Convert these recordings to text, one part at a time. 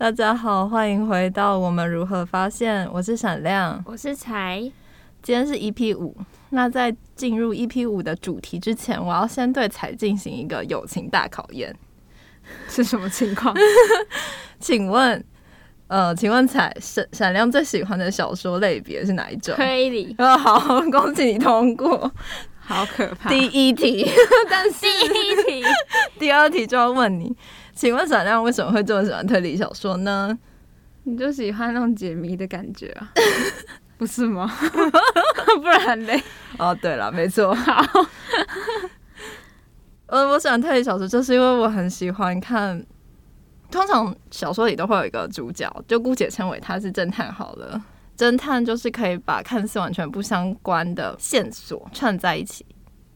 大家好，欢迎回到我们如何发现。我是闪亮，我是才。今天是 EP 五。那在进入 EP 五的主题之前，我要先对才进行一个友情大考验。是什么情况？请问，呃，请问彩闪闪亮最喜欢的小说类别是哪一种？推理。啊，好，恭喜你通过。好可怕。第一题，但是第一题，第二题就要问你，请问闪亮为什么会这么喜欢推理小说呢？你就喜欢那种解谜的感觉啊？不是吗？不然嘞？哦，对了，没错。好。呃，我喜欢推理小说，就是因为我很喜欢看。通常小说里都会有一个主角，就姑且称为他是侦探好了。侦探就是可以把看似完全不相关的线索串在一起，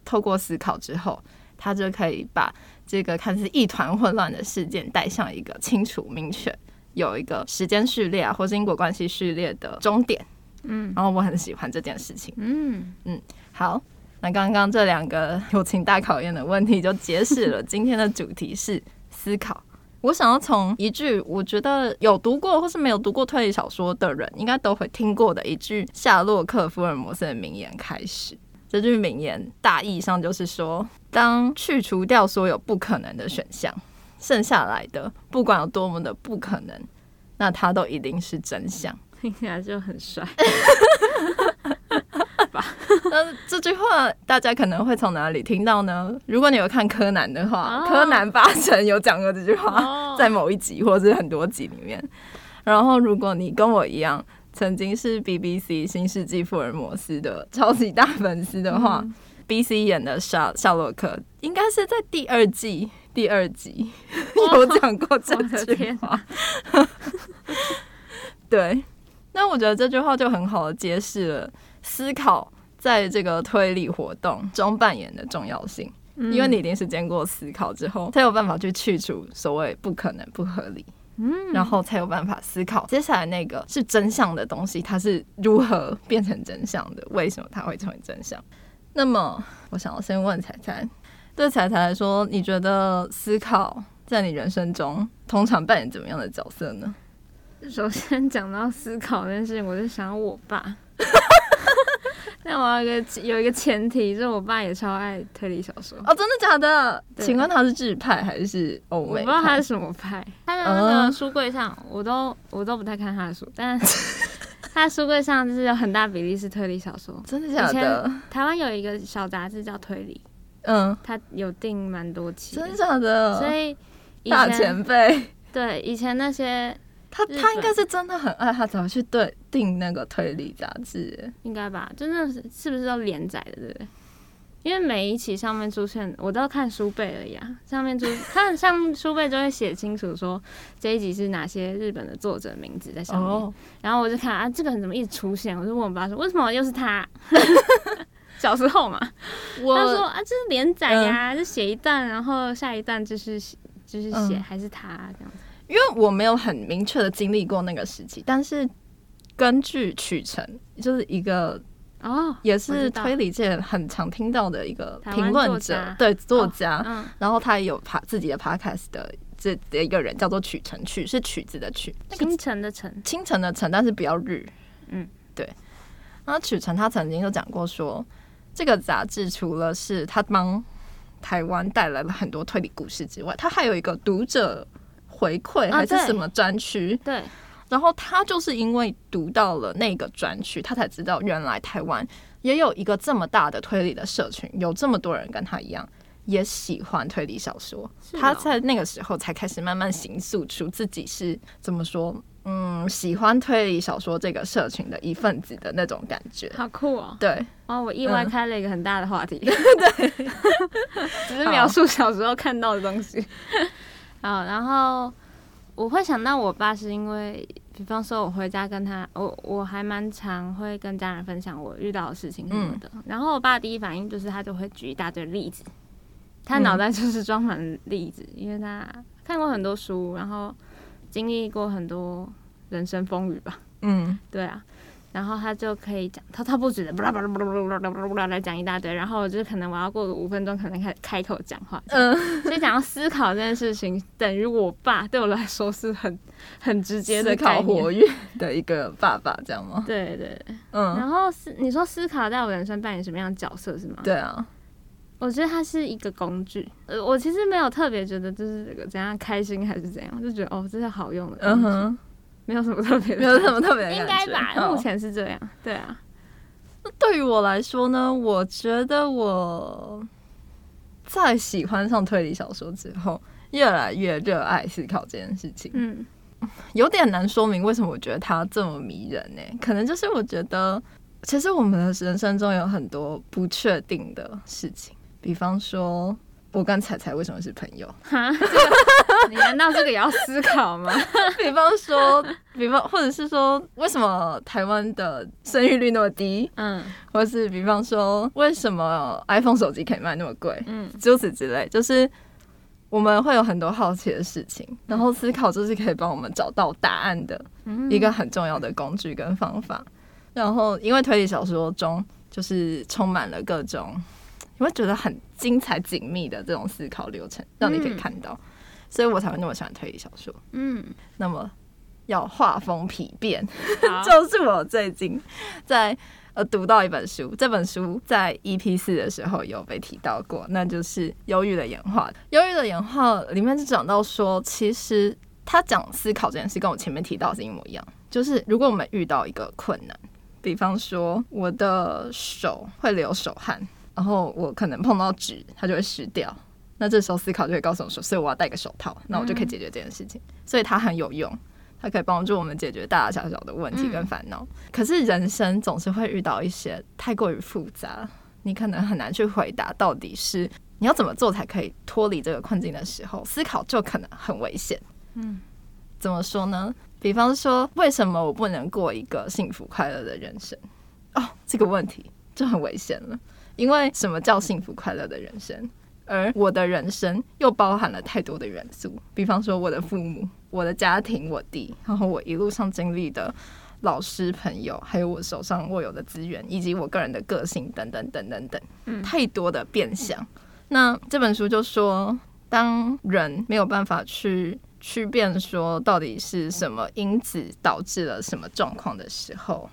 透过思考之后，他就可以把这个看似一团混乱的事件带上一个清楚明确、有一个时间序列啊，或是因果关系序列的终点。嗯，然后我很喜欢这件事情。嗯嗯，好。那刚刚这两个友情大考验的问题就揭示了今天的主题是思考。我想要从一句我觉得有读过或是没有读过推理小说的人应该都会听过的一句夏洛克·福尔摩斯的名言开始。这句名言大意上就是说，当去除掉所有不可能的选项，剩下来的不管有多么的不可能，那它都一定是真相。听起来就很帅。那这句话大家可能会从哪里听到呢？如果你有看柯南的话，柯南八成有讲过这句话，在某一集或者是很多集里面。然后，如果你跟我一样，曾经是 BBC《新世纪福尔摩斯》的超级大粉丝的话，BC 演的夏夏洛克应该是在第二季第二集 有讲过这句话。对，那我觉得这句话就很好的揭示了思考。在这个推理活动中扮演的重要性，因为你一定是经过思考之后，才有办法去去除所谓不可能、不合理，嗯，然后才有办法思考接下来那个是真相的东西，它是如何变成真相的？为什么它会成为真相？那么，我想要先问彩彩，对彩彩来说，你觉得思考在你人生中通常扮演怎么样的角色呢？首先讲到思考这件事情，我就想我爸。那我要一个有一个前提，就是我爸也超爱推理小说哦，真的假的？请问他是日派还是欧美？我不知道他是什么派。他的那个书柜上，我都我都不太看他的书，但 他书柜上就是有很大比例是推理小说。真的假的？台湾有一个小杂志叫推理，嗯，他有订蛮多期。真的假的？所以大前辈对以前那些。他他应该是真的很爱他，才会去对订那个推理杂志，应该吧？真的是是不是都连载的，对不对？因为每一期上面出现，我都要看书背而已啊。上面出看上书背就会写清楚说这一集是哪些日本的作者名字在上面，然后我就看啊，这个人怎么一直出现？我就问我爸说，为什么又是他？小时候嘛，他说啊，这是连载呀，就写一段，然后下一段就是就是写还是他这样子。因为我没有很明确的经历过那个时期，但是根据曲成，就是一个哦，也是推理界很常听到的一个评论者，对作家，然后他也有爬自己的 podcast 的这的一个人叫做曲成曲，是曲子的曲，清晨的晨，清晨的晨，但是比较日，嗯，对。然后曲成他曾经就讲过说，这个杂志除了是他帮台湾带来了很多推理故事之外，他还有一个读者。回馈还是什么专区？对，然后他就是因为读到了那个专区，他才知道原来台湾也有一个这么大的推理的社群，有这么多人跟他一样也喜欢推理小说。他在那个时候才开始慢慢形塑出自己是怎么说，嗯，喜欢推理小说这个社群的一份子的那种感觉。好酷哦！对，哦，我意外开了一个很大的话题。对，只是描述小时候看到的东西。啊，然后我会想到我爸，是因为，比方说我回家跟他，我我还蛮常会跟家人分享我遇到的事情什么的。然后我爸第一反应就是他就会举一大堆例子，他脑袋就是装满例子，因为他看过很多书，然后经历过很多人生风雨吧。嗯，对啊。然后他就可以讲滔滔不绝的，巴拉巴拉巴拉巴拉巴拉巴拉来讲一大堆，然后我就可能我要过个五分钟，可能开开口讲话。嗯，所以讲到思考这件事情，等于我爸对我来说是很 很直接的思考活跃的一个爸爸，这样吗？对对，嗯，然后思你说思考在我人生扮演什么样的角色是吗？对啊，我觉得它是一个工具。呃，我其实没有特别觉得就是这个怎样开心还是怎样，就觉得哦这是好用的嗯哼，没有什么特别，没有什么特别的应该吧？嗯目前是这样，对啊，对于我来说呢，我觉得我在喜欢上推理小说之后，越来越热爱思考这件事情。嗯。有点难说明为什么我觉得它这么迷人呢、可能就是我觉得，其实我们的人生中有很多不确定的事情，比方说，我跟彩彩为什么是朋友？你难道这个也要思考吗？比方说，比方或者是说，为什么台湾的生育率那么低？嗯或是比方说，为什么 iPhone 手机可以卖那么贵？嗯诸此之类，就是我们会有很多好奇的事情，然后思考就是可以帮我们找到答案的嗯一个很重要的工具跟方法。然后，因为推理小说中就是充满了各种你会觉得很精彩紧密的这种思考流程，让你可以看到，所以我才会那么喜欢推理小说。嗯，那么要画风丕变，就是我最近在呃读到一本书，这本书在 EP 四的时候有被提到过，那就是《忧郁的演化》。《忧郁的演化》里面就讲到说，其实他讲思考这件事跟我前面提到的是一模一样，就是如果我们遇到一个困难，比方说我的手会流手汗，然后我可能碰到纸，它就会湿掉。那这时候思考就会告诉我说，所以我要戴个手套，那我就可以解决这件事情。所以它很有用，它可以帮助我们解决大大小小的问题跟烦恼。可是人生总是会遇到一些太过于复杂，你可能很难去回答到底是你要怎么做才可以脱离这个困境的时候，思考就可能很危险。嗯，怎么说呢？比方说，为什么我不能过一个幸福快乐的人生？哦，这个问题就很危险了。因为什么叫幸福快乐的人生？而我的人生又包含了太多的元素，比方说我的父母、我的家庭、我弟，然后我一路上经历的老师、朋友，还有我手上握有的资源，以及我个人的个性等等等等等，嗯太多的变相。那这本书就说，当人没有办法去区辨说到底是什么因子导致了什么状况的时候，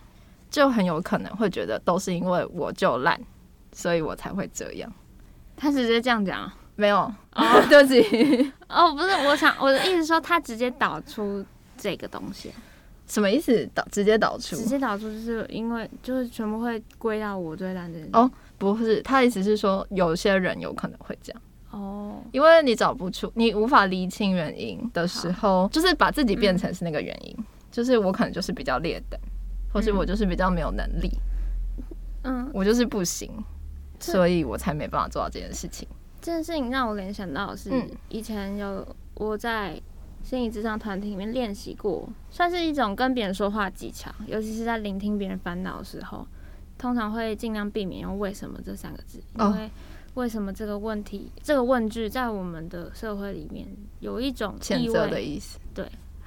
就很有可能会觉得都是因为我就烂，所以我才会这样。他直接这样讲啊。没有，哦。对不起，哦，不是，我想我的意思说，他直接导出这个东西，什么意思？导直接导出？直接导出就是因为就是全部会归到我最烂这件事。哦不是，他的意思是说，有些人有可能会这样，哦，因为你找不出，你无法厘清原因的时候，就是把自己变成是那个原因，就是我可能就是比较劣等，或是我就是比较没有能力，嗯，我就是不行，这所以我才没办法做到这件事情。这件事情让我联想到的是嗯以前有我在心理智商团体里面练习过，算是一种跟别人说话技巧，尤其是在聆听别人烦恼的时候，通常会尽量避免用“为什么”这三个字，哦因为为什么这个问题、这个问句在我们的社会里面有一种意谴责的味，意思，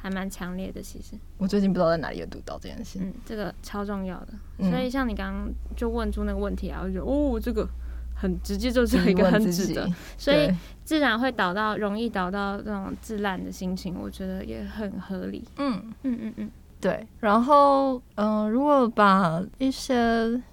还蛮强烈的。其实，我最近不知道在哪里有读到这件事。嗯，这个超重要的。嗯所以像你刚刚就问出那个问题啊，我就觉得哦，这个很直接，就是一个很直的，所以自然会导到容易导到这种自烂的心情，我觉得也很合理。嗯。嗯嗯嗯，对，然后嗯、呃如果把一些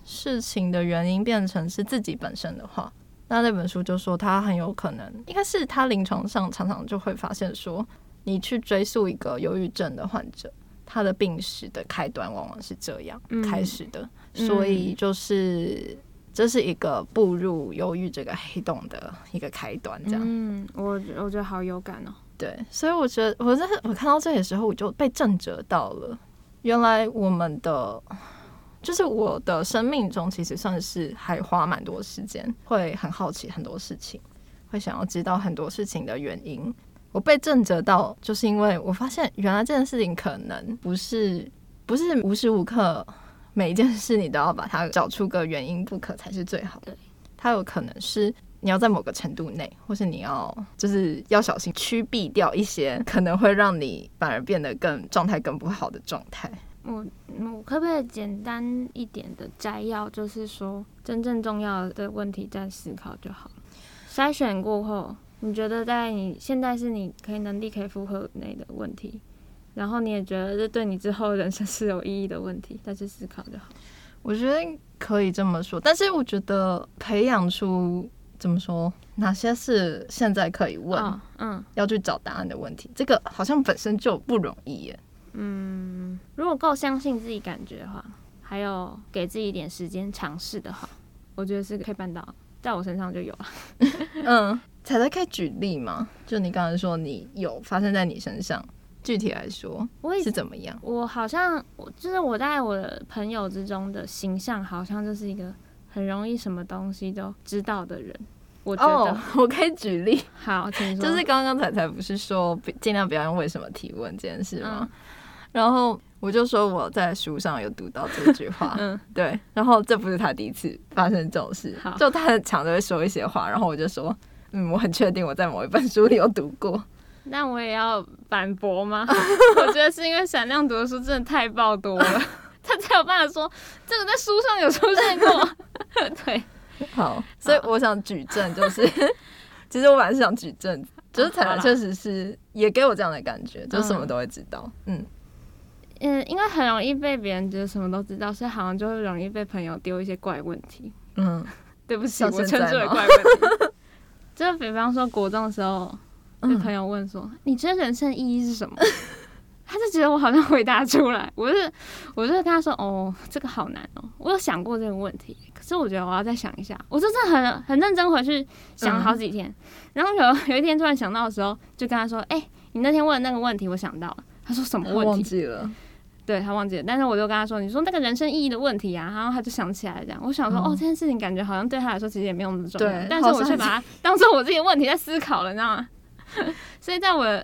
事情的原因变成是自己本身的话，那那本书就说他很有可能，应该是他临床上常常就会发现说，你去追溯一个忧郁症的患者，他的病史的开端往往是这样嗯开始的，嗯所以就是这是一个步入忧郁这个黑洞的一个开端，这样。嗯，我我觉得好有感哦。对，所以我觉得我在我看到这里的时候，我就被震折到了。原来我们的就是我的生命中，其实算是还花蛮多时间，会很好奇很多事情，会想要知道很多事情的原因。我被震折到，就是因为我发现原来这件事情可能不是不是无时无刻每一件事你都要把它找出个原因不可才是最好的。它有可能是你要在某个程度内，或是你要就是要小心驱避掉一些可能会让你反而变得更状态更不好的状态。我嗯，我可不可以简单一点的摘要，就是说真正重要的问题再思考就好了。筛选过后，你觉得在你现在是你可以能力可以负荷内的问题，然后你也觉得这对你之后人生是有意义的问题，再去思考就好。我觉得可以这么说，但是我觉得培养出怎么说，哪些是现在可以问、哦嗯要去找答案的问题，这个好像本身就不容易耶。嗯，如果够相信自己感觉的话，还有给自己一点时间尝试的话，我觉得是可以办到的，在我身上就有了。嗯，彩彩可以举例吗？就你刚才说你有发生在你身上，具体来说我是怎么样？我好像我就是我在我的朋友之中的形象，好像就是一个很容易什么东西都知道的人。我觉得、哦，我可以举例，好，请说。就是刚刚彩彩不是说尽量不要用为什么提问这件事吗？嗯然后我就说我在书上有读到这句话，嗯。对，然后这不是他第一次发生这种事，就他很常都会说一些话，然后我就说，嗯，我很确定我在某一本书里有读过，那我也要反驳吗？我觉得是因为闪亮读的书真的太爆多了，他才有办法说这个在书上有出现过。对，好，所以我想举证，就是其实我本来是想举证，就是彩好啦。彩确实是也给我这样的感觉，就什么都会知道，嗯嗯，因为很容易被别人觉得什么都知道，所以好像就会容易被朋友丢一些怪问题。嗯 对不起，我称之为怪问题。就比方说国中的时候，被嗯朋友问说：“你觉得人生意义是什么？” 他就觉得我好像回答出来，我就是我就跟他说：“哦，这个好难哦，我有想过这个问题，可是我觉得我要再想一下。”我就真的很很认真回去想了好几天，然后有有一天突然想到的时候，就跟他说：“哎、你那天问的那个问题，我想到了。”他说：“什么我忘问题？”记了，对他忘记了，但是我就跟他说：“你说那个人生意义的问题啊。”然后他就想起来了这样。我想说，嗯哦，这件事情感觉好像对他来说其实也没有那么重要对，但是我却把它 当做我自己的问题在思考了，你知道吗？所以在我的，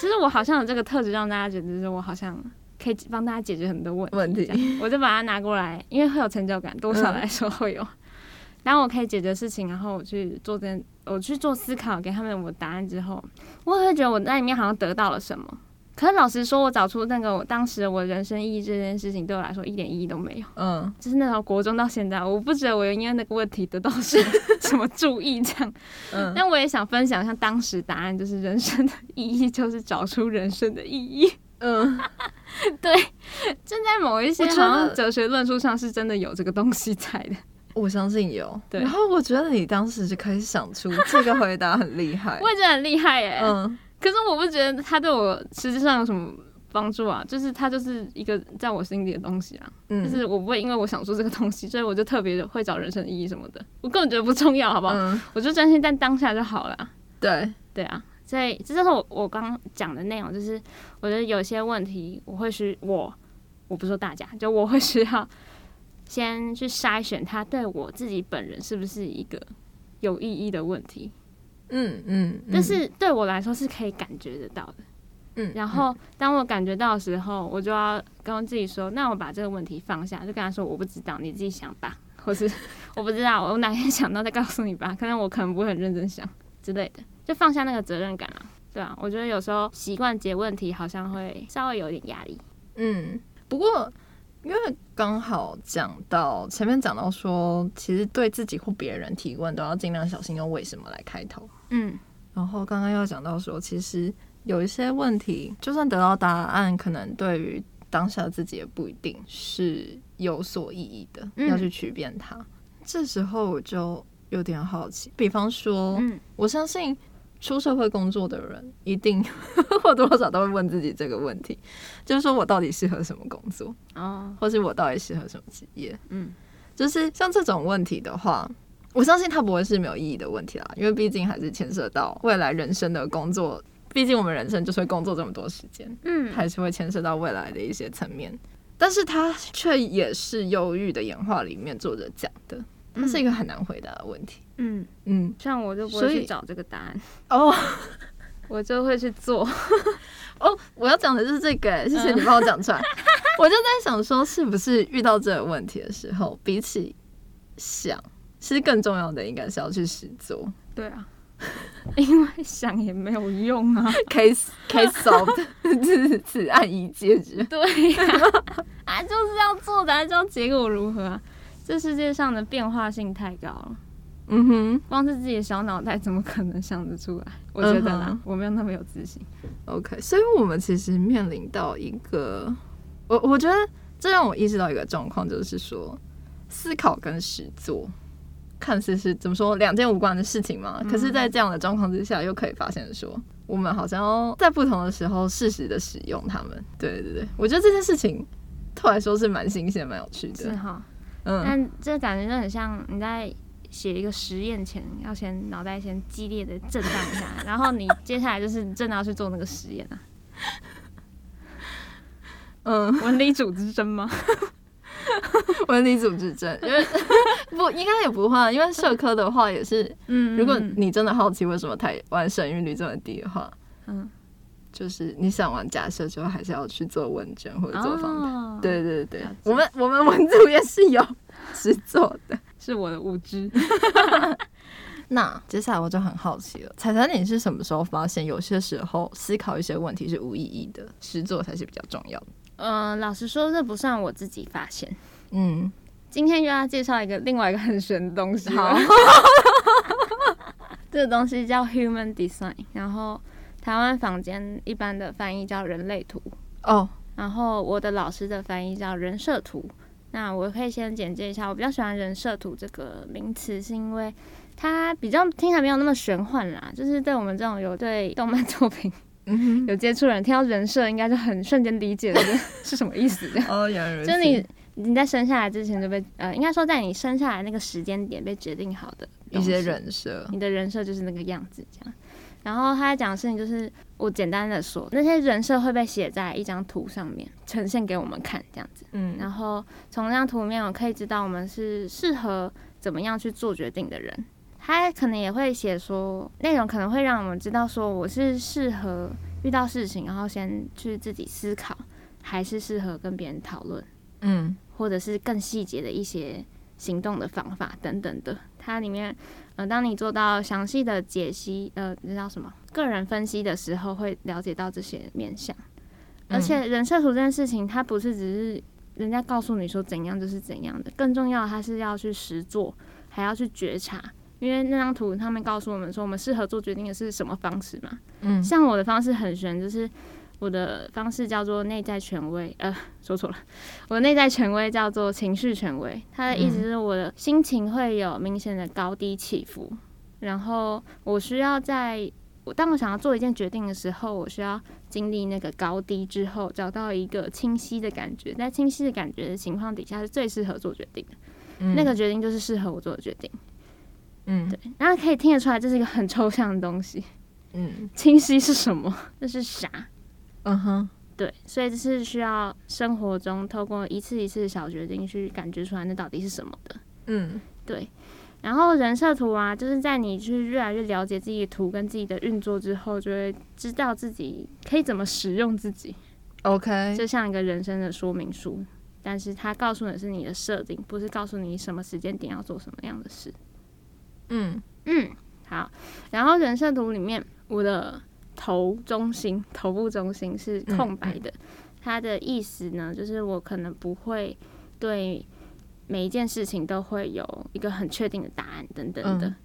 就是我好像有这个特质，让大家觉得就是我好像可以帮大家解决很多问题。问题我就把它拿过来，因为会有成就感，多少来说会有。当我可以解决事情，然后我去做这件，我去做思考，给他们我答案之后，我也会觉得我在里面好像得到了什么。可是老实说，我找出那个我当时我人生意义这件事情，对我来说一点意义都没有。嗯就是那时候国中到现在，我不觉得我有因为那个问题得到什么什么注意这样。嗯，但我也想分享一下当时答案，就是人生的意义就是找出人生的意义。嗯，对，正在某一些好像哲学论述上是真的有这个东西在的。我相信有。对然后我觉得你当时就可以想出这个回答很厉害 我。也觉得很厉害耶、嗯可是我不觉得他对我实际上有什么帮助啊，就是他就是一个在我心里的东西啊，就嗯，是我不会因为我想说这个东西，所以我就特别会找人生意义什么的，我根本觉得不重要，好不好？嗯，我就专心在当下就好了啊。对，对啊，所以这就是我我刚刚讲的内容，就是我觉得有些问题我会需我我不是说大家，就我会需要先去筛选它对我自己本人是不是一个有意义的问题，嗯嗯，但是对我来说是可以感觉得到的。嗯，然后当我感觉到的时候，我就要跟自己说，那我把这个问题放下，就跟他说我不知道，你自己想吧，或是 我不知道，我哪天想到再告诉你吧，可能我可能不会很认真想之类的，就放下那个责任感啊。对啊，我觉得有时候习惯解问题好像会稍微有点压力。嗯，不过因为刚好讲到前面讲到说，其实对自己或别人提问都要尽量小心用为什么来开头。嗯然后刚刚又讲到说，其实有一些问题，就算得到答案，可能对于当下自己也不一定是有所意义的，嗯要去区辨它。这时候我就有点好奇，比方说，嗯我相信出社会工作的人一定 或多或少都会问自己这个问题，就是说我到底适合什么工作，哦或是我到底适合什么职业？嗯就是像这种问题的话，我相信它不会是没有意义的问题啦，因为毕竟还是牵涉到未来人生的工作，毕竟我们人生就是会工作这么多时间，嗯还是会牵涉到未来的一些层面。但是它却也是忧郁的演化里面作者讲的，它是一个很难回答的问题。嗯，嗯，像我就不会去找这个答案，哦 我就会去做。哦，我要讲的就是这个，谢谢你帮我讲出来。我就在想说，是不是遇到这个问题的时候，比起想，其实更重要的应该是要去实做。对啊，因为想也没有用啊。case case solved，此此案已解决。对呀、啊，就是要做的，还知道结果如何啊？这世界上的变化性太高了，嗯哼光是自己的小脑袋怎么可能想得出来？我觉得啦，嗯哼我没有那么有自信。，OK，所以我们其实面临到一个，我我觉得这让我意识到一个状况，就是说思考跟实做看似是怎么说两件无关的事情嘛，可是，在这样的状况之下，又可以发现说。我们好像在不同的时候适时的使用它们，对对对，我觉得这件事情对我来说是蛮新鲜、蛮有趣的。是哈，嗯，但这感觉就很像你在写一个实验前，要先脑袋先激烈的震荡一下，然后你接下来就是真的要去做那个实验啊。嗯，文理组之争吗？文理组织证，因为不应该也不会啊，因为社科的话也是，嗯如果你真的好奇为什么台湾生育率这么低的话，嗯就是你想完假设之后，还是要去做问卷或者做访谈。哦对对对，我们我们文组也是有 实做的。是我的无知。那接下来我就很好奇了，彩彩，你是什么时候发现有些时候思考一些问题是无意义的，实做才是比较重要的？呃，老实说，这不算我自己发现。嗯，今天又要介绍一个另外一个很玄的东西了。好 这个东西叫 human design，然后台湾坊间一般的翻译叫人类图，哦，然后我的老师的翻译叫人设图。那我可以先简介一下，我比较喜欢人设图这个名词，是因为它比较听起来没有那么玄幻啦，就是对我们这种有对动漫作品有接触的人，听到人设应该就很瞬间理解了这 是什么意思这样。哦，原来如此。就是你你在生下来之前就被呃，应该说在你生下来那个时间点被决定好的一些，人设，你的人设就是那个样子这样。然后他在讲的事情就是，我简单的说，那些人设会被写在一张图上面，呈现给我们看这样子。嗯然后从那张图里面，我可以知道我们是适合怎么样去做决定的人。他可能也会写说，内容可能会让我们知道说，我是适合遇到事情，然后先去自己思考，还是适合跟别人讨论。嗯或者是更细节的一些行动的方法等等的。它里面，呃，当你做到详细的解析，呃，那叫什么？个人分析的时候，会了解到这些面相。而且人设图这件事情，它不是只是人家告诉你说怎样就是怎样的，更重要的它是要去实做，还要去觉察。因为那张图他们告诉我们说，我们适合做决定的是什么方式嘛？嗯像我的方式很悬，就是我的方式叫做内在权威，呃，说错了，我的内在权威叫做情绪权威。它的意思是我的心情会有明显的高低起伏，然后我需要在我当我想要做一件决定的时候，我需要经历那个高低之后，找到一个清晰的感觉，在清晰的感觉的情况底下，是最适合做决定的。嗯那个决定就是适合我做的决定。嗯对，然后可以听得出来，这是一个很抽象的东西。嗯清晰是什么？这是啥？嗯哼对，所以这是需要生活中透过一次一次的小决定去感觉出来那到底是什么的。嗯对，然后人设图啊，就是在你去越来越了解自己的图跟自己的运作之后，就会知道自己可以怎么使用自己，，OK，就像一个人生的说明书。但是它告诉你的是你的设定，不是告诉你什么时间点要做什么样的事。嗯嗯，好。然后人设图里面，我的头中心、头部中心是空白的。它的意思呢，就是我可能不会对每一件事情都会有一个很确定的答案等等的。嗯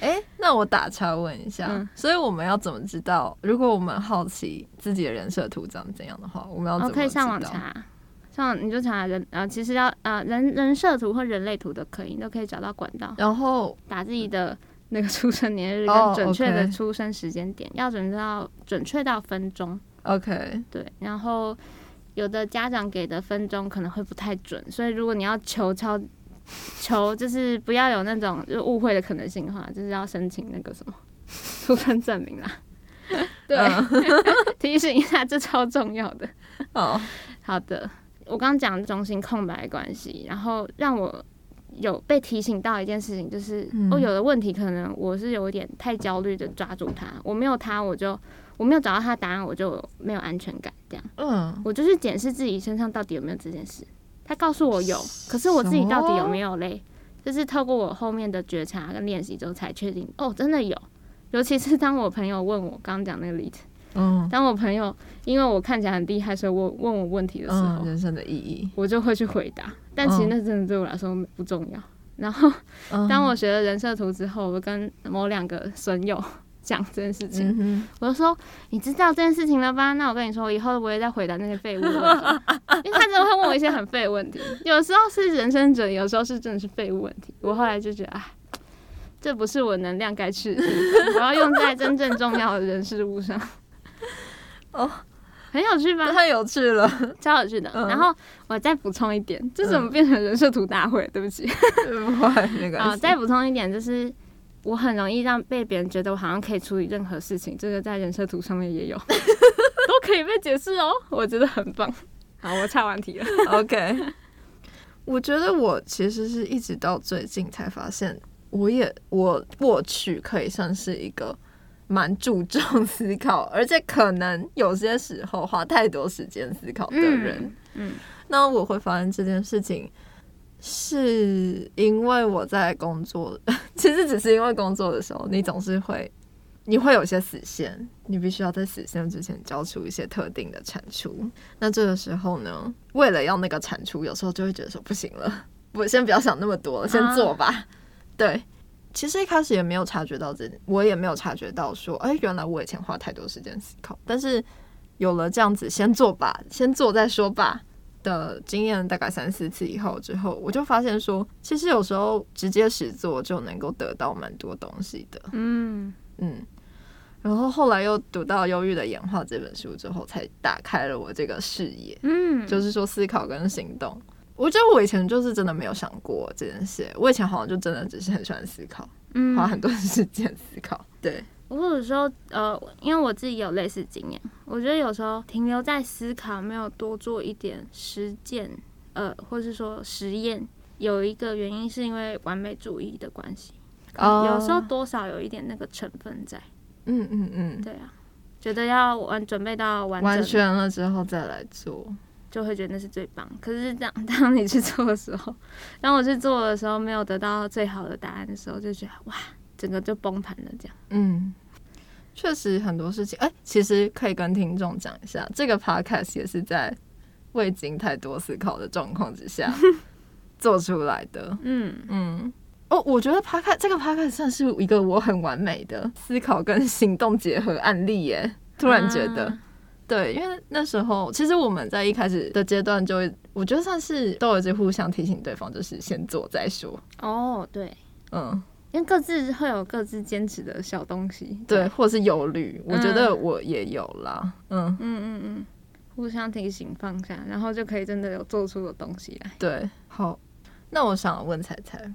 哎、那我打岔问一下，嗯所以我们要怎么知道？如果我们好奇自己的人设图长怎样的话，我们要怎哦，么可以上？网查，上网你就查人呃，其实要呃人人设图或人类图都可以，你都可以找到管道。然后打自己的那个出生年日哦跟准确的出生时间点，要准到准确到分钟。OK，对，然后有的家长给的分钟可能会不太准，所以如果你要求超求，就是不要有那种就误会的可能性的话，就是要申请那个什么出生证明啦。对，嗯提醒一下，这超重要的。哦，好的，我刚刚讲中心空白关系，然后让我有被提醒到一件事情，就是、嗯哦，有的问题可能我是有一点太焦虑的抓住它，我没有它，我就我没有找到它答案，我就没有安全感，这样。嗯，我就是检视自己身上到底有没有这件事。他告诉我有，可是我自己到底有没有嘞？就是透过我后面的觉察跟练习之后才确定，哦，真的有。尤其是当我朋友问我刚刚讲那个例子，嗯当我朋友因为我看起来很厉害，所以我问我问题的时候，嗯，人生的意义。我就会去回答。但其实嗯那真的对我来说不重要。然后嗯当我学了人设图之后，我跟某两个损友 讲这件事情，嗯我就说：“你知道这件事情了吧？那我跟你说，我以后都不会再回答那些废物的问题，因为他真的会问我一些很废的问题。有时候是人生哲理，有时候是真的是废物问题。我后来就觉得，哎，这不是我能量该去我要用在真正重要的人事物上。哦，很有趣吧，？太有趣了。超有趣的。嗯然后我再补充一点，这怎么变成人设图大会？对不起。不会，没啊，关系。再补充一点，就是我很容易让被别人觉得我好像可以处理任何事情，这个在人设图上面也有，都可以被解释哦，我觉得很棒。好，我岔完题了。OK，我觉得我其实是一直到最近才发现，我也我过去可以算是一个蛮注重思考，而且可能有些时候花太多时间思考的人。嗯那我会发现这件事情，是因为我在工作，其实只是因为工作的时候，你总是会，你会有些死线，你必须要在死线之前交出一些特定的产出。那这个时候呢，为了要那个产出，有时候就会觉得说不行了，我先不要想那么多了，先做吧。对，其实一开始也没有察觉到这，我也没有察觉到说，哎、原来我以前花太多时间思考，但是有了这样子先做吧，先做再说吧。的经验大概三四次以后之后，我就发现说，其实有时候直接实做就能够得到蛮多东西的。嗯嗯，然后后来又读到《忧郁的演化》这本书之后，才打开了我这个视野，嗯，就是说思考跟行动。我觉得我以前就是真的没有想过这件事，我以前好像就真的只是很喜欢思考，嗯花很多时间思考。对，我有时候呃，因为我自己有类似经验，我觉得有时候停留在思考，没有多做一点实践，呃，或是说实验，有一个原因是因为完美主义的关系，哦有时候多少有一点那个成分在。嗯嗯嗯，对啊，觉得要完准备到完完，全了之后再来做。就会觉得那是最棒。可是这样，当你去做的时候，当我去做的时候，没有得到最好的答案的时候，就觉得哇，整个就崩盘了。这样，嗯，确实很多事情，哎、其实可以跟听众讲一下，这个 podcast 也是在未经太多思考的状况之下 做出来的。嗯，嗯，哦，我觉得 podcast 这个 podcast 算是一个我很完美的思考跟行动结合案例耶。突然觉得，啊对，因为那时候其实我们在一开始的阶段就会，我觉得算是都有一直互相提醒对方，就是先做再说。哦，对，嗯，因为各自会有各自坚持的小东西。对，或是忧虑，我觉得嗯我也有啦。嗯，嗯嗯嗯，互相提醒放下，然后就可以真的有做出的东西来。对，好，那我想问彩彩，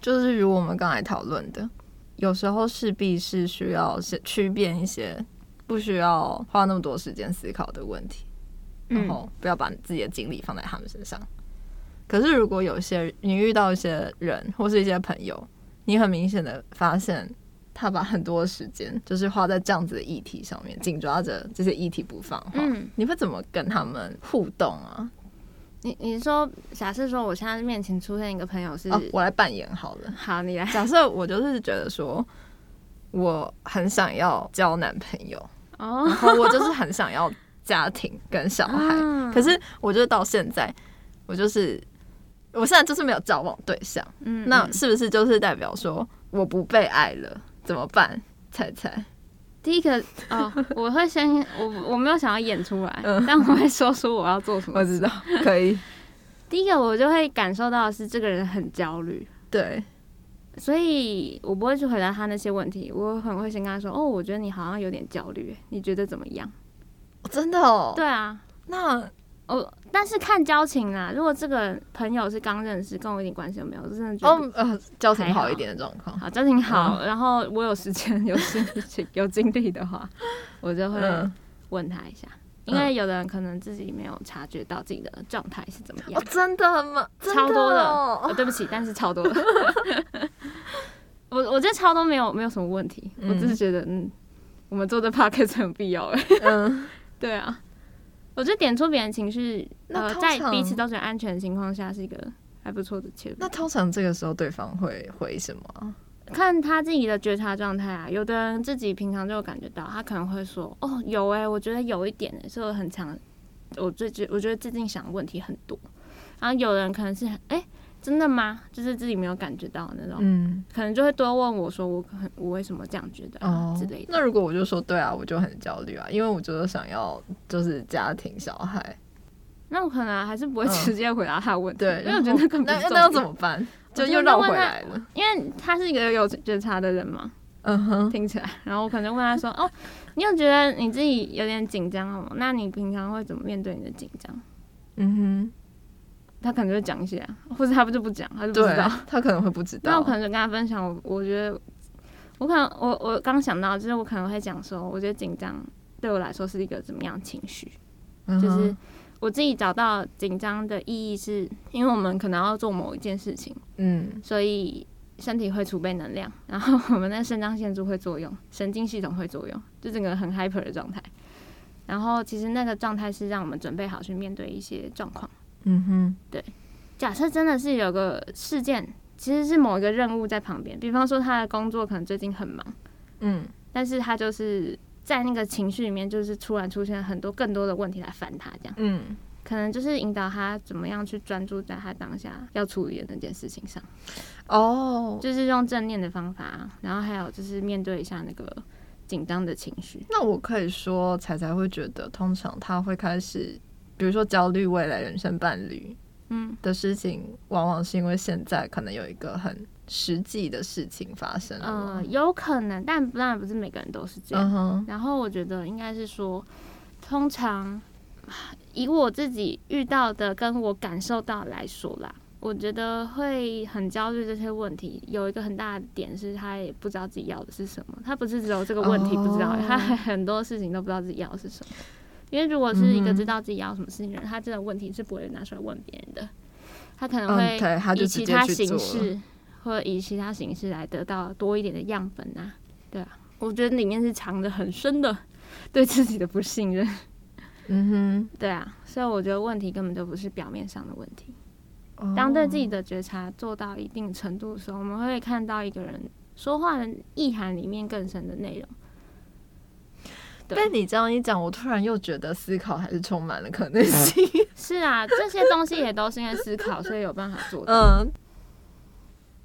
就是如我们刚才讨论的，有时候势必是需要是区辨一些不需要花那么多时间思考的问题，然嗯后不要把自己的精力放在他们身上。可是如果有些你遇到一些人或是一些朋友，你很明显的发现他把很多时间就是花在这样子的议题上面，紧抓着这些议题不放的话，嗯你会怎么跟他们互动啊？你你说，假设说我现在面前出现一个朋友是，哦，我来扮演好了。好，你来，假设我就是觉得说，我很想要交男朋友，哦然，后我就是很想要家庭跟小孩，嗯可是我就是到现在，我就是我现在就是没有交往对象，嗯那嗯是不是就是代表说我不被爱了？怎么办？猜猜？第一个哦，我会先我我没有想要演出来，嗯但我会说出我要做什么。我知道，可以，第一个我就会感受到的是这个人很焦虑，对，所以我不会去回答他那些问题，我很会先跟他说，哦，我觉得你好像有点焦虑，你觉得怎么样？真的哦。对啊，那哦，但是看交情啦，如果这个朋友是刚认识，跟我一点关系都没有，我真的觉得不哦呃，交情好好一点的状况，好，交情好，然后我有时间、有心情、有精力的话，我就会嗯，问他一下，因为有的人可能自己没有察觉到自己的状态是怎么样哦，，真的吗？真超多的对不起，但是超多的。我我觉得超多没有没有什么问题，嗯我只是觉得嗯，我们做这 podcast 很有必要哎。嗯，对啊，我觉得点出别人情绪，呃，在彼此都觉得安全的情况下，是一个还不错的切入那。通常这个时候对方会回什么啊？看他自己的觉察状态啊。有的人自己平常就有感觉到，他可能会说：“哦，有诶、我觉得有一点诶、是我很强。我最近我觉得最近想的问题很多。”然后有人可能是很诶、真的吗？就是自己没有感觉到那种，嗯，可能就会多问我说：“我很我为什么这样觉得啊、哦之类的。那如果我就说对啊，我就很焦虑啊，因为我觉得想要就是家庭小孩，那我可能还是不会嗯直接回答他的问题，对，因为我觉得那那那要怎么办？就又绕回来了。因为他是一个有觉察的人嘛，嗯哼，听起来，然后我可能问他说：“哦，你有觉得你自己有点紧张吗？那你平常会怎么面对你的紧张嗯哼？”他可能就会讲一些、啊，或者他不就不讲，他就不知道。，他可能会不知 道。那我可能就跟他分享，我我觉得我可能我我刚想到，就是我可能会讲说，我觉得紧张对我来说是一个怎么样情绪，嗯就是我自己找到紧张的意义是，因为我们可能要做某一件事情。嗯所以身体会储备能量，然后我们的肾上腺素会作用，神经系统会作用，就整个很 hyper 的状态。然后其实那个状态是让我们准备好去面对一些状况。嗯哼，对假设真的是有个事件，其实是某一个任务在旁边，比方说他的工作可能最近很忙，嗯但是他就是在那个情绪里面，就是突然出现很多更多的问题来烦他，这样嗯，可能就是引导他怎么样去专注在他当下要处理的那件事情上。哦，就是用正念的方法，然后还有就是面对一下那个紧张的情绪。那我可以说，彩彩会觉得，通常他会开始，比如说焦虑未来人生伴侣嗯，的事情，往往是因为现在可能有一个很实际的事情发生了吗呃，有可能，但当然不是每个人都是这样。然后我觉得应该是说，通常以我自己遇到的跟我感受到来说啦，我觉得会很焦虑这些问题，有一个很大的点是他也不知道自己要的是什么。他不是只有这个问题不知道，哦他很多事情都不知道自己要的是什么。因为如果是一个知道自己要什么事情的人，他这种问题是不会拿出来问别人的，他可能嗯，会以其他形。式，或者以其他形式来得到多一点的样本啊，对啊，我觉得里面是藏着很深的对自己的不信任，嗯哼对啊，所以我觉得问题根本就不是表面上的问题。当对自己哦的觉察做到一定程度的时候，我们会看到一个人说话的意涵里面更深的内容。但你这样一讲，我突然又觉得思考还是充满了可能性。是啊，这些东西也都是因为思考，所以有办法做到。嗯，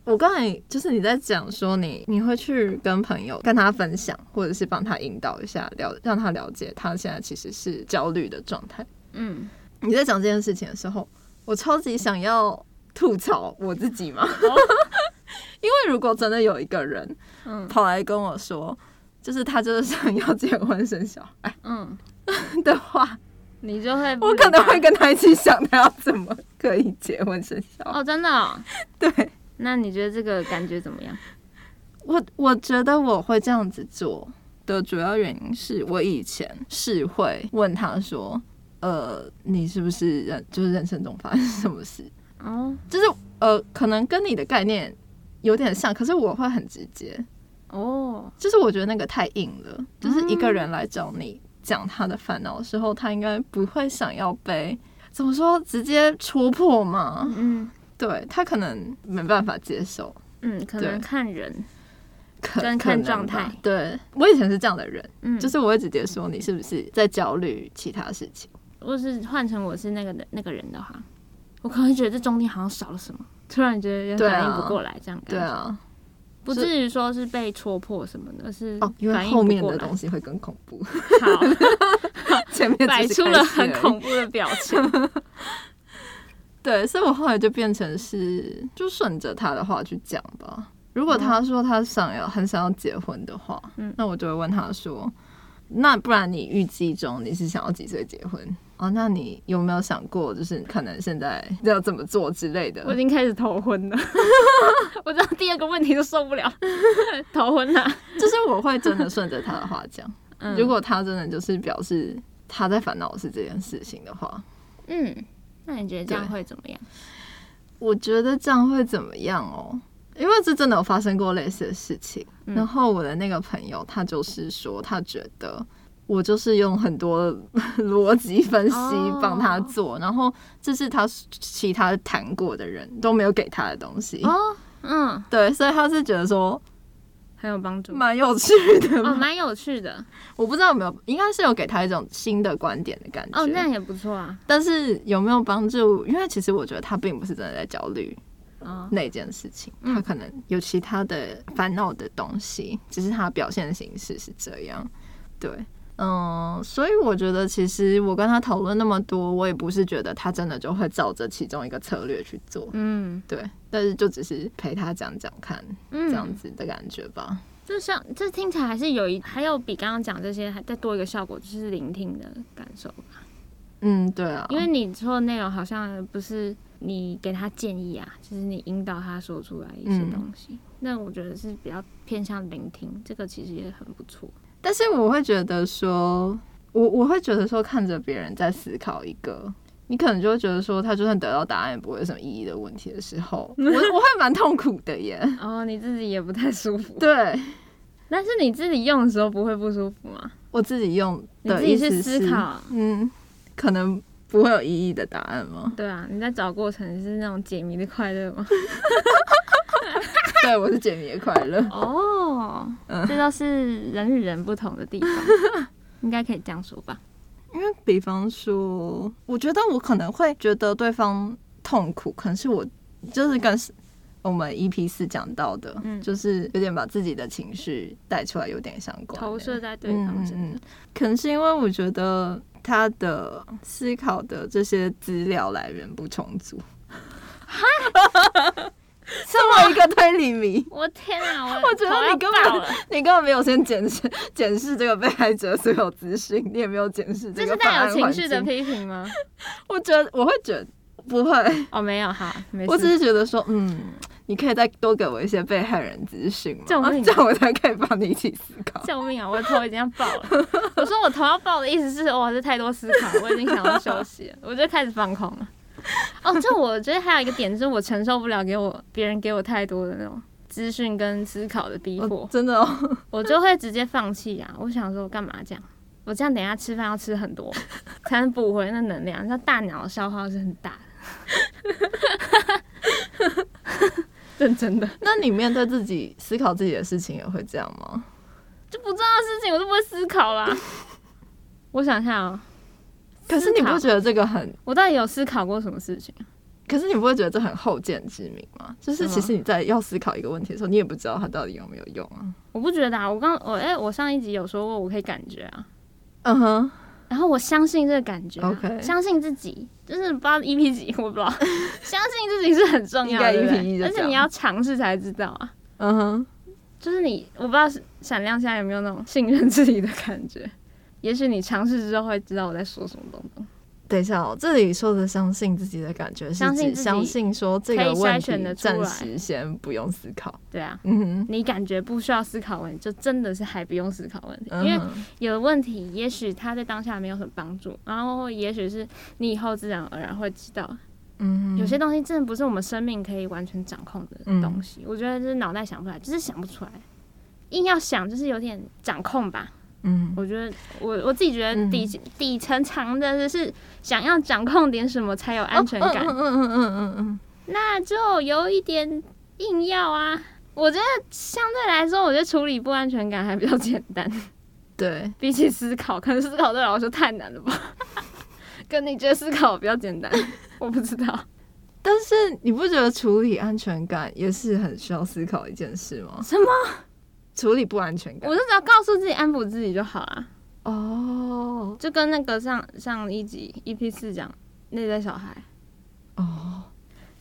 我刚才就是你在讲说你你会去跟朋友跟他分享，或者是帮他引导一下，了让他了解他现在其实是焦虑的状态。嗯，你在讲这件事情的时候，我超级想要吐槽我自己嘛，因为如果真的有一个人嗯。跑来跟我说，就是他就是想要结婚生小孩嗯，的话，你就会我可能会跟他一起想他要怎么可以结婚生小孩。哦，真的哦、对。那你觉得这个感觉怎么样？我我觉得我会这样子做的主要原因是我以前是会问他说，呃，你是不是人就是人生中发生什么事？哦就是呃，可能跟你的概念有点像，可是我会很直接，哦，就是我觉得那个太硬了，就是一个人来找你讲他的烦恼的时候，他应该不会想要被怎么说直接戳破嘛？嗯对他可能没办法接受。嗯，可能看人，可跟看状态对我以前是这样的人，嗯，就是我会直接说你是不是在焦虑其他事情。或是换成我是那个那个人的话，我可能会觉得这中间好像少了什么，突然觉得反应不过来，这样感觉，对啊，不至于说是被戳破什么的，而是哦，因为后面的东西会更恐怖，好，前面摆出了很恐怖的表情，对，所以我后来就变成是就顺着他的话去讲吧。如果他说他想要很想要结婚的话，嗯那我就会问他说，那不然你预计中你是想要几岁结婚？哦，那你有没有想过，就是可能现在要怎么做之类的？我已经开始头昏了，我知道第二个问题都受不了，头昏了。就是我会真的顺着他的话讲。嗯如果他真的就是表示他在烦恼是这件事情的话，嗯，那你觉得这样会怎么样？我觉得这样会怎么样哦？因为这真的有发生过类似的事情。嗯然后我的那个朋友，他就是说，他觉得我就是用很多逻辑分析哦帮他做，然后这是他其他谈过的人都没有给他的东西。哦，嗯，对，所以他是觉得说，很有帮助。蛮有趣的哦，蛮有趣的我不知道有没有，应该是有给他一种新的观点的感觉。哦，那也不错啊。但是有没有帮助？因为其实我觉得他并不是真的在焦虑啊，那件事情，嗯他可能有其他的烦恼的东西，只是他表现形式是这样。对，嗯，所以我觉得其实我跟他讨论那么多，我也不是觉得他真的就会照着其中一个策略去做。嗯对，但是就只是陪他讲讲看，嗯，这样子的感觉吧。就像这听起来还是有一，还有比刚刚讲这些还再多一个效果，就是聆听的感受吧。嗯，对啊，因为你说的内容好像不是你给他建议啊，就是你引导他说出来一些嗯东西。那我觉得是比较偏向聆听，这个其实也很不错。但是我会觉得说，我我会觉得说，看着别人在思考一个，你可能就会觉得说，他就算得到答案也不会有什么意义的问题的时候，我我会蛮痛苦的耶。哦，你自己也不太舒服，对但是你自己用的时候不会不舒服吗？我自己用你自己去思考，嗯，可能不会有意义的答案吗？对啊，你在找过程是那种解谜的快乐吗？对，我是解谜的快乐。哦，嗯这都是人与人不同的地方，应该可以这样说吧？因为比方说，我觉得我可能会觉得对方痛苦，可能是我就是跟我们 EP 四讲到的，嗯就是有点把自己的情绪带出来，有点相关投射在对方身上。嗯可能是因为我觉得他的思考的这些资料来源不充足。身为一个推理迷，我天啊！我我觉得你根本你根本没有先检视检视这个被害者所有资讯，你也没有检视这是带有情。绪的批评吗？我觉得我会觉得不会，哦，没有，哈，没。我只是觉得说，嗯，你可以再多给我一些被害人资讯吗？救命这样我才可以帮你一起思考。救命啊！我的头已经要爆了。我说我头要爆的意思是，哇，这太多思考，我已经想要休息了，我就开始放空了。哦，这我觉得还有一个点就是，我承受不了给我别人给我太多的那种资讯跟思考的逼我迫，真的哦，我就会直接放弃啊！我想说，我干嘛这样？我这样等一下吃饭要吃很多，才能补回那能量，那大脑消耗是很大的。认真的，那你面对自己思考自己的事情也会这样吗？就不重要的事情我都不会思考啦。我想一下哦、可是你不觉得这个很？我到底有思考过什么事情？可是你不会觉得这很后见之明吗？就是其实你在要思考一个问题的时候，你也不知道它到底有没有用啊。我不觉得啊，我刚我哎、我上一集有说过，我可以感觉啊，嗯哼，然后我相信这个感觉、啊 OK 相信自己，就是不知道 EP 几，我不知道，相信自己是很重要的，应该 EP 一就对而且你要尝试才知道啊。嗯哼，就是你，我不知道闪亮现在有没有那种信任自己的感觉。也许你尝试之后会知道我在说什么东东。等一下哦，这里说的相信自己的感觉是相信相信说这个问题选得出来暂时先不用思考。对啊，嗯哼，你感觉不需要思考问题，就真的是还不用思考问题，因为有的问题，也许他在当下没有什么帮助，然后也许是你以后自然而然会知道。嗯，有些东西真的不是我们生命可以完全掌控的嗯东西，我觉得就是脑袋想不出来，就是想不出来，硬要想就是有点掌控吧。嗯我觉得我我自己觉得嗯底、底层藏的是想要掌控点什么才有安全感，嗯嗯嗯嗯嗯嗯那就有一点硬要啊。我觉得相对来说，我觉得处理不安全感还比较简单，对，比起思考，可能思考对我来说太难了吧。跟你觉得思考比较简单，我不知道。但是你不觉得处理安全感也是很需要思考一件事吗？什么？处理不安全感我就只要告诉自己安抚自己就好了。哦就跟那个上上一集 EP 四讲内在小孩，哦，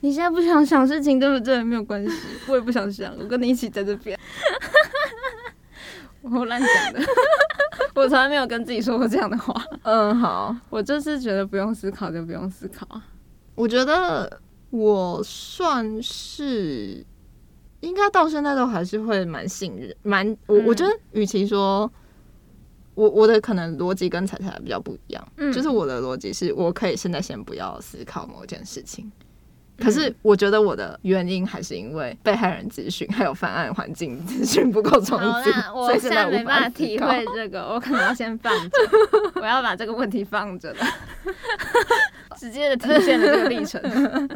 你现在不想想事情，对不对？没有关系，我也不想想，我跟你一起在这边。我乱讲的，我从来没有跟自己说过这样的话。嗯好，我就是觉得不用思考就不用思考啊。我觉得我算是应该到现在都还是会蛮信任，蛮我、嗯我觉得，与其说我我的可能逻辑跟彩彩比较不一样，嗯就是我的逻辑是我可以现在先不要思考某件事情。可是我觉得我的原因还是因为被害人资讯还有犯案环境资讯不够充，足，我所以现在没办法思体考会这个，我可能要先放着，我要把这个问题放着了，直接的体现了这个历程。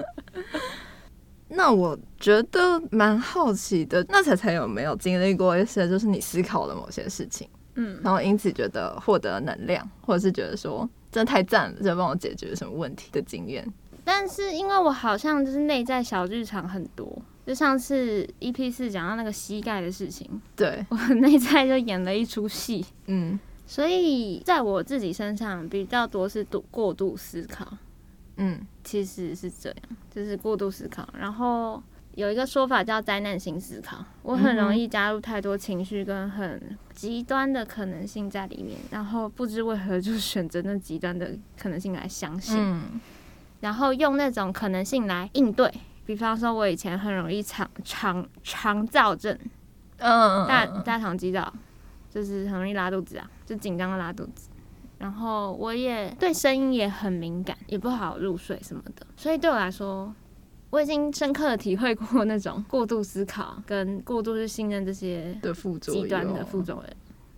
那我觉得蛮好奇的，那才才有没有经历过一些，就是你思考了某些事情，嗯，然后因此觉得获得能量，或者是觉得说真的太赞了，这帮我解决了什么问题的经验。但是因为我好像就是内在小剧场很多，就上次 EP 四讲到那个膝盖的事情，对，我内在就演了一出戏，嗯。所以在我自己身上比较多是度过度思考，嗯其实是这样，就是过度思考。然后有一个说法叫灾难性思考，我很容易加入太多情绪跟很极端的可能性在里面，然后不知为何就选择那极端的可能性来相信。嗯然后用那种可能性来应对。比方说，我以前很容易肠肠肠燥症，嗯，大大肠激躁，就是很容易拉肚子啊，就紧张的拉肚子。然后我也对声音也很敏感，也不好入睡什么的。所以对我来说，我已经深刻的体会过那种过度思考跟过度去信任这些的副作用，极端的副作用。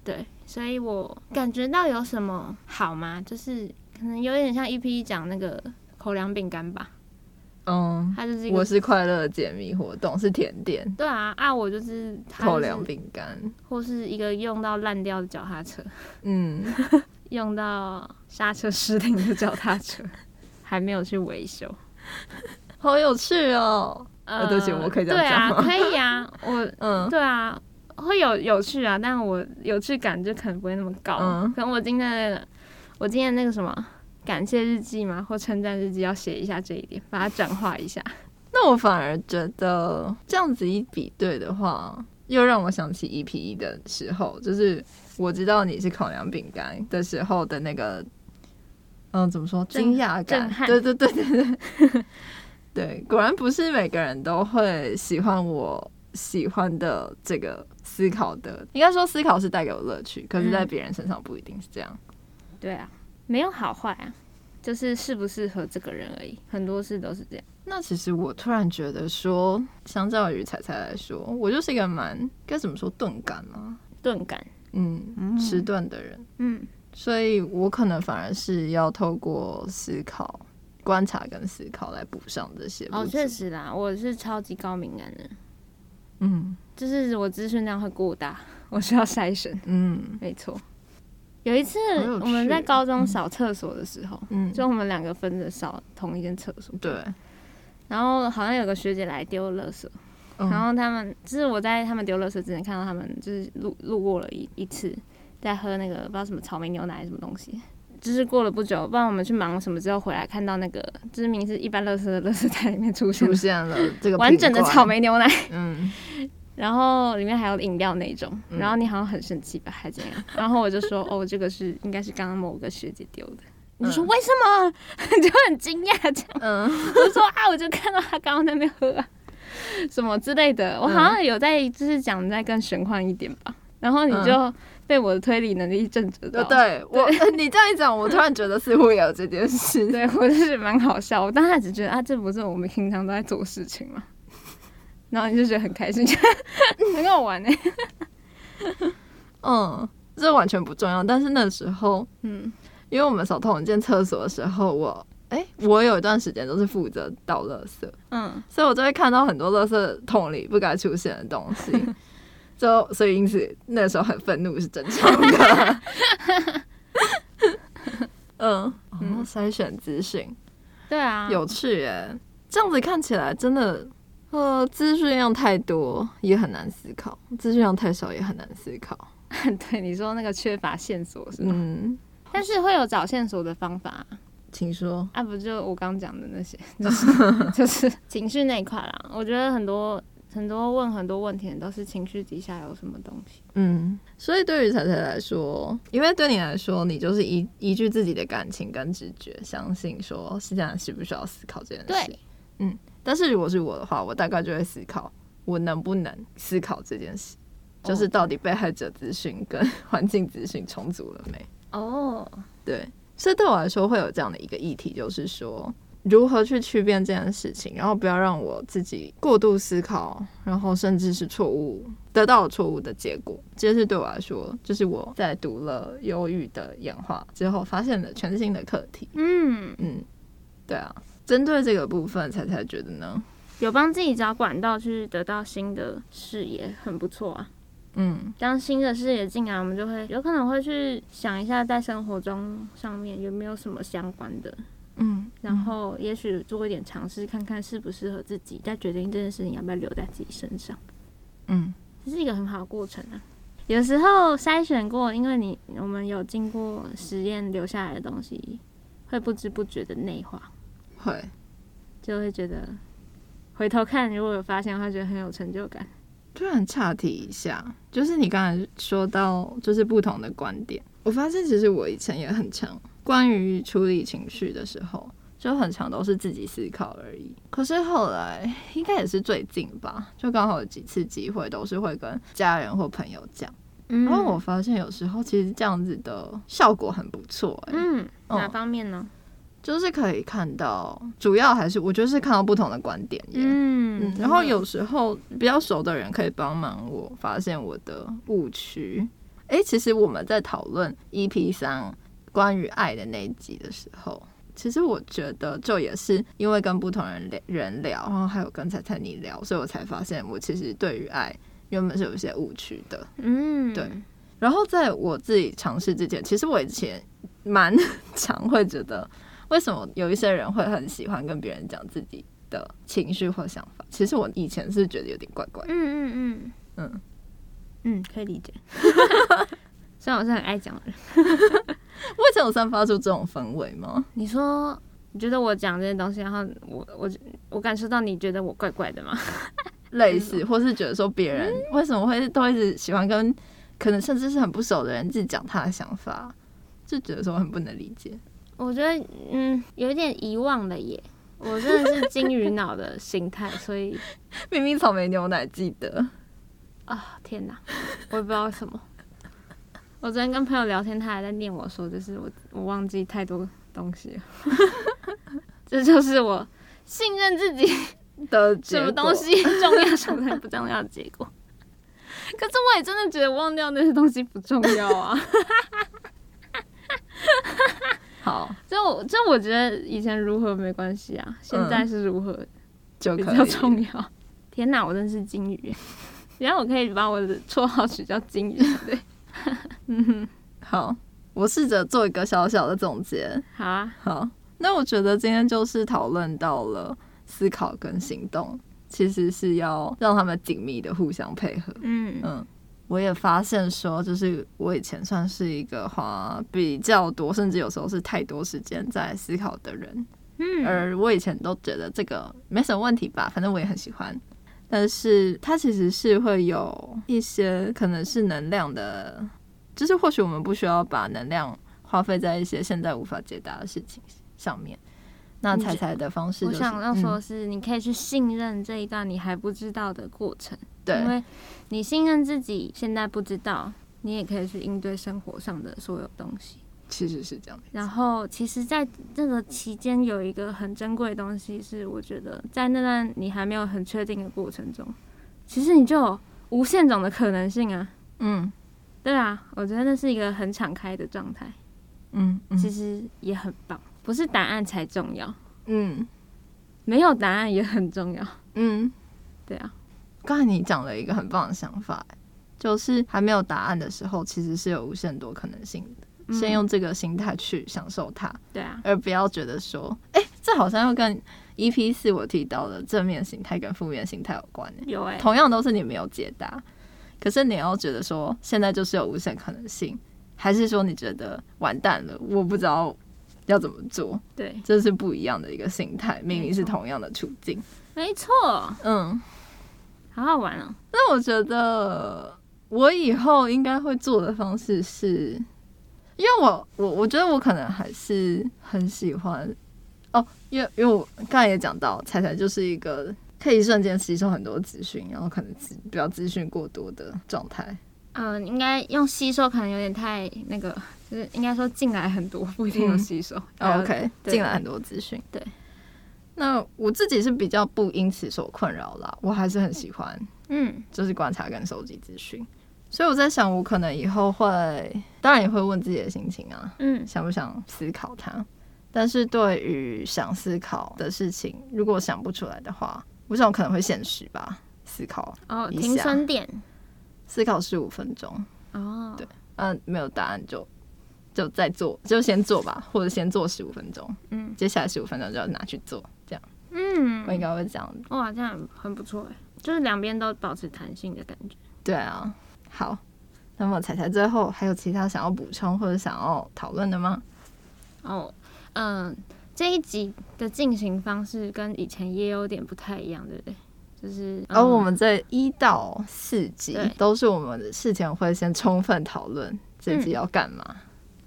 对，所以我感觉到有什么好吗？就是可能有点像 EP 讲那个口粮饼干吧，嗯，它就是一个我是快乐的解密活动，是甜点。对啊，啊，我就是它就是口粮饼干，或是一个用到烂掉的脚踏车，嗯，用到刹车失灵的脚踏车，还没有去维修。好有趣哦。呃，对不起我可以这样对啊，可以啊，我 嗯对啊，会有有趣啊，但我有趣感就可能不会那么高。嗯可能我今天的那个，我今天那个什么感谢日记嘛，或称赞日记，要写一下这一点，把它转化一下。那我反而觉得这样子一比对的话，又让我想起 EP 一的时候，就是我知道你是口粮饼干的时候的那个，嗯，怎么说，惊讶感对对对对对，对，果然不是每个人都会喜欢我喜欢的这个思考的，应该说思考是带给我乐趣，可是在嗯别人身上不一定是这样。对啊，没有好坏啊，就是适不适合这个人而已。很多事都是这样。那其实我突然觉得说，相较于彩彩来说，我就是一个蛮该怎么说钝感吗？钝感，嗯，嗯。迟钝的人，嗯，所以我可能反而是要透过思考、观察跟思考来补上这些。哦，确，实啦，我是超级高敏感的，嗯。就是我资讯量会过大，我需要筛选。嗯。没错，有一次我们在高中扫厕所的时候，嗯，就我们两个分着扫同一间厕所，对，然后好像有个学姐来丢垃圾，嗯然后他们就是我在他们丢垃圾之前看到他们就是路路过了一一次，在喝那个不知道什么草莓牛奶什么东西。就是过了不久，不知道我们去忙什么之后回来，看到那个就是明明是一般垃圾的垃圾袋里面出现出现了这个完整的草，莓牛奶，嗯，然后里面还有饮料那种，嗯然后你好像很生气吧，还怎样？然后我就说，哦，这个是应该是刚刚某个学姐丢的。你说嗯为什么？就很惊讶这样。嗯我说啊，我就看到他刚刚在那边喝啊，什么之类的。我好像有在就是讲再更玄幻一点吧。然后你就被我的推理能力震慑到。对对，我 呃你这样一讲，我突然觉得似乎也有这件事。对我就是蛮好笑。我当时只觉得啊，这不是我们平常都在做事情嘛？然后你就觉得很开心，很好玩欸呢、嗯，这完全不重要。但是那时候，嗯，因为我们扫同一间厕所的时候，我哎、我有一段时间都是负责倒垃圾，嗯，所以我就会看到很多垃圾桶里不该出现的东西。就所以因此那时候很愤怒是正常的。嗯，然后筛选资讯。对啊，有趣耶，这样子看起来真的，呃，资讯量太多也很难思考，资讯量太少也很难思考。对你说那个缺乏线索是吗？嗯，但是会有找线索的方法啊请说。啊，不就我刚讲的那些，就是就 是情绪那一块啦。我觉得很多很多问很多问题的都是情绪底下有什么东西。嗯，所以对于彩彩来说，因为对你来说，你就是依依据自己的感情跟直觉，相信说现在需不需要思考这件事。对，但是如果是我的话，我大概就会思考，我能不能思考这件事，就是到底被害者资讯跟 环境资讯充足了没？哦，对，所以对我来说会有这样的一个议题，就是说如何去区辨这件事情，然后不要让我自己过度思考，然后甚至是错误得到了错误的结果。这是对我来说，就是我在读了《忧郁的演化》之后发现的全新的课题。嗯，嗯，对啊，针对这个部分，才才觉得呢？有帮自己找管道去得到新的视野，很不错啊。嗯当新的视野进来，我们就会有可能会去想一下，在生活中上面有没有什么相关的，嗯，然后也许做一点尝试，看看适不适合自己，再决定这件事情要不要留在自己身上。嗯这是一个很好的过程啊。有时候筛选过，因为你我们有经过实验留下来的东西，会不知不觉的内化，会，就会觉得回头看，如果有发现的话，觉得很有成就感。突然岔题一下，就是你刚才说到就是不同的观点，我发现其实我以前也很强关于处理情绪的时候，就很强都是自己思考而已。可是后来应该也是最近吧，就刚好有几次机会都是会跟家人或朋友讲，嗯然后我发现有时候其实这样子的效果很不错、欸，嗯，哪哦方面呢？就是可以看到，主要还是我觉得是看到不同的观点耶。嗯嗯，然后有时候比较熟的人可以帮忙我发现我的误区。诶，其实我们在讨论 EP 三关于爱的那一集的时候，其实我觉得就也是因为跟不同人聊人聊，然后还有跟彩彩你聊，所以我才发现我其实对于爱原本是有一些误区的。嗯，对然后在我自己尝试之前，其实我以前蛮 常会觉得，为什么有一些人会很喜欢跟别人讲自己的情绪或想法？其实我以前是觉得有点怪怪的。嗯嗯嗯嗯，嗯，可以理解。虽然我是很爱讲的人，我以前有散发出这种氛围吗？你说你觉得我讲这些东西，然后我我我感受到你觉得我怪怪的吗？类似，或是觉得说别人为什么会都一直喜欢跟可能甚至是很不熟的人自己讲他的想法，就觉得说很不能理解。我觉得嗯，有点遗忘了耶。我真的是金鱼脑的心态，所以 明明草莓牛奶记得，啊，天哪，我也不知道为什么。我昨天跟朋友聊天，他还在念我说，就是我我忘记太多东西了。这就是我信任自己，的 什么东西重要，什么不重要的结果。可是我也真的觉得忘掉那些东西不重要啊。好就我就我觉得以前如何没关系啊，现在是如何比较就可以。重要。天哪，我真是金鱼！然后我可以把我的绰号取叫金鱼，对，好，我试着做一个小小的总结。好啊，好，那我觉得今天就是讨论到了思考跟行动，其实是要让他们紧密的互相配合。嗯嗯，我也发现说，就是我以前算是一个花比较多，甚至有时候是太多时间在思考的人，嗯，而我以前都觉得这个没什么问题吧，反正我也很喜欢。但是它其实是会有一些可能是能量的，就是或许我们不需要把能量花费在一些现在无法解答的事情上面。那你彩彩的方式、就是，我想要说是，你可以去信任这一段你还不知道的过程，因对，为你信任自己，现在不知道，你也可以去应对生活上的所有东西。其实是这样的。然后，其实，在这个期间有一个很珍贵的东西，是我觉得在那段你还没有很确定的过程中，其实你就有无限种的可能性啊。嗯对啊，我觉得那是一个很敞开的状态，嗯嗯其实也很棒。不是答案才重要，嗯没有答案也很重要。嗯。对啊，刚才你讲了一个很棒的想法，就是还没有答案的时候，其实是有无限多可能性的。嗯。先用这个心态去享受它，对啊，而不要觉得说，哎、这好像又跟 EP 四我提到的正面心态跟负面心态有关欸有哎、同样都是你没有解答，可是你要觉得说，现在就是有无限可能性，还是说你觉得完蛋了，我不知道要怎么做，对，这是不一样的一个心态，明明是同样的处境，没错，嗯。好好玩哦。那我觉得我以后应该会做的方式是，因为我我我觉得我可能还是很喜欢哦，因为因为我刚才也讲到，彩彩就是一个可以瞬间吸收很多资讯，然后可能资比较资讯过多的状态。嗯、应该用吸收可能有点太那个，就是应该说进来很多，不一定有嗯吸收。哦 OK，进来很多资讯。对，那我自己是比较不因此所困扰啦，我还是很喜欢嗯。就是观察跟收集资讯。所以我在想，我可能以后会，当然也会问自己的心情啊，嗯。想不想思考它。但是对于想思考的事情，如果想不出来的话，我想可能会限时吧，思考哦，一停下损点思考十五分钟，哦，对嗯、没有答案就就再做，就先做吧，或者先做十五分钟，嗯。接下来十五分钟就要拿去做，这样我应嗯，该会这样。哇，这样很不错哎，就是两边都保持弹性的感觉。对啊，好，那么彩彩最后还有其他想要补充或者想要讨论的吗？哦，嗯，这一集的进行方式跟以前也有点不太一样，对不对？就是，而、嗯我们这一到四集都是我们事前会先充分讨论这嗯集要干嘛，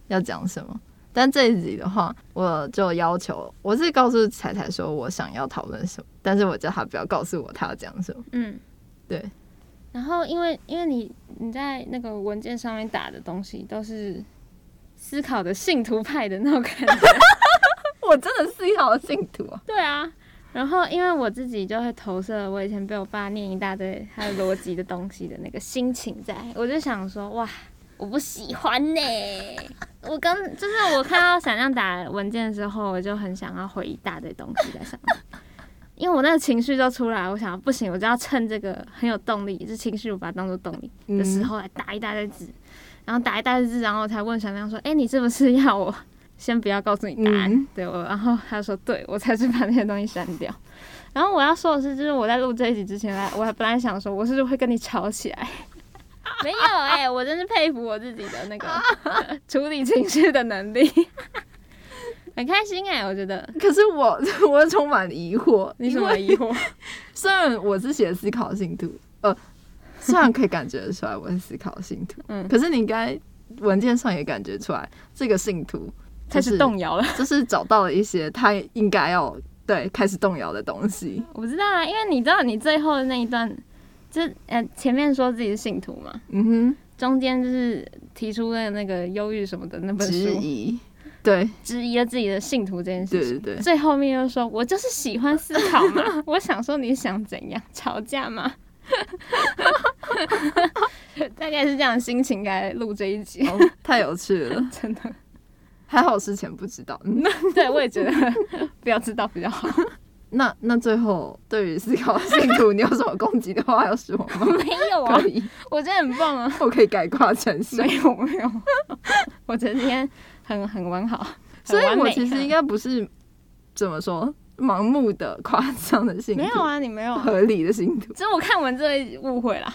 要讲什么。但这一集的话，我就要求我是告诉彩彩说我想要讨论什么，但是我叫他不要告诉我他要讲什么。嗯，对。然后，因为因为你你在那个文件上面打的东西都是思考的信徒派的那种感觉 我真的是要信徒啊！对啊。然后，因为我自己就会投射我以前被我爸念一大堆他的逻辑的东西的那个心情在，我就想说，哇，我不喜欢呢、我刚就是我看到闪亮打文件的时候，我就很想要回一大堆东西在上面，因为我那个情绪就出来，我想不行，我就要趁这个很有动力，这情绪我把它当做动力的时候来打一大堆字，然后打一大堆字，然后我才问闪亮说：“哎、你是不是要我先不要告诉你答案？”嗯对我，然后他说：“对，我才是把那些东西删掉。”然后我要说的是，就是我在录这一集之前，我还本来想说，我是不是会跟你吵起来？没有哎、我真是佩服我自己的那个 处理情绪的能力，很开心哎、我觉得。可是我我充满疑惑，你什因为么疑惑？虽然我是写思考信徒，呃，虽然可以感觉得出来我是思考信徒，嗯可是你应该文件上也感觉出来，这个信徒开始动摇了。就是找到了一些他应该要对开始动摇的东西。我不知道啊，因为你知道你最后的那一段，就呃前面说自己是信徒嘛，嗯哼中间就是提出了那个忧郁什么的那哼，本质书，疑，对质疑了自己的信徒这件事情。对对对，最后面又说，我就是喜欢思考嘛。我想说，你想怎样？吵架吗？大概是这样的心情来录这一集，哦，太有趣了，真的。还好之前不知道。嗯对，我也觉得不要知道比较好。那那最后对于思考信徒，你有什么攻击的话要说吗？没有啊我觉得很棒啊。我可以改挂成什没有没有，我觉得今天很很完好，所以我其实应该不是怎么说盲目的夸张的信徒，没有啊，你没有啊，合理的信徒。只是我看完这会误会啦。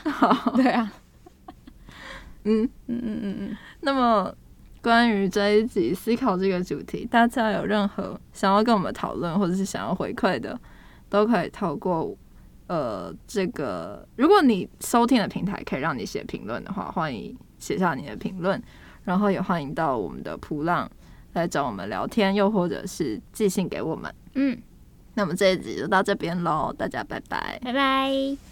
对啊，嗯，嗯嗯嗯嗯，那么关于这一集思考这个主题，大家有任何想要跟我们讨论或者是想要回馈的，都可以透过呃这个，如果你收听的平台可以让你写评论的话，欢迎写下你的评论，然后也欢迎到我们的普浪来找我们聊天，又或者是寄信给我们。嗯，那么这一集就到这边喽，大家拜拜。拜拜。